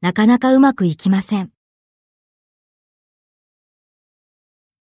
なかなかうまくいきません。